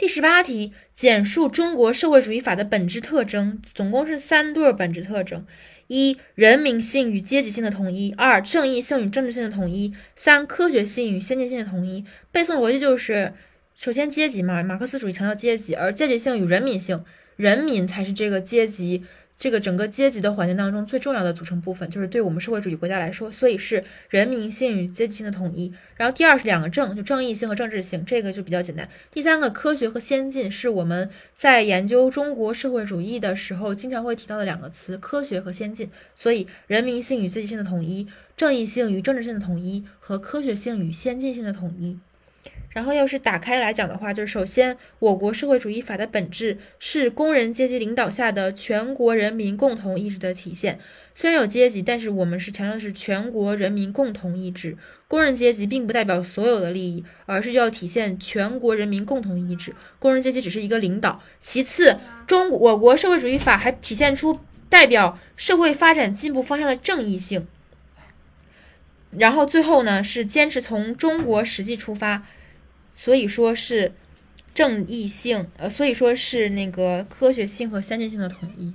第十八题，简述中国社会主义法的本质特征，总共是三对本质特征：一、人民性与阶级性的统一；二、正义性与政治性的统一；三、科学性与先进性的统一。背诵逻辑就是：首先阶级嘛，马克思主义强调阶级，而阶级性与人民性，人民才是这个阶级。这个整个阶级的环境当中最重要的组成部分，就是对我们社会主义国家来说，所以是人民性与阶级性的统一。然后第二是两个正，就正义性和政治性，这个就比较简单。第三个科学和先进是我们在研究中国社会主义的时候经常会提到的两个词，科学和先进。所以人民性与阶级性的统一，正义性与政治性的统一，和科学性与先进性的统一。然后要是打开来讲的话，就是首先，我国社会主义法的本质是工人阶级领导下的全国人民共同意志的体现。虽然有阶级，但是我们是强调的是全国人民共同意志。工人阶级并不代表所有的利益，而是要体现全国人民共同意志。工人阶级只是一个领导。其次，中我国社会主义法还体现出代表社会发展进步方向的正义性。然后最后呢，是坚持从中国实际出发。所以说是正义性，呃，所以说是那个科学性和先进性的统一。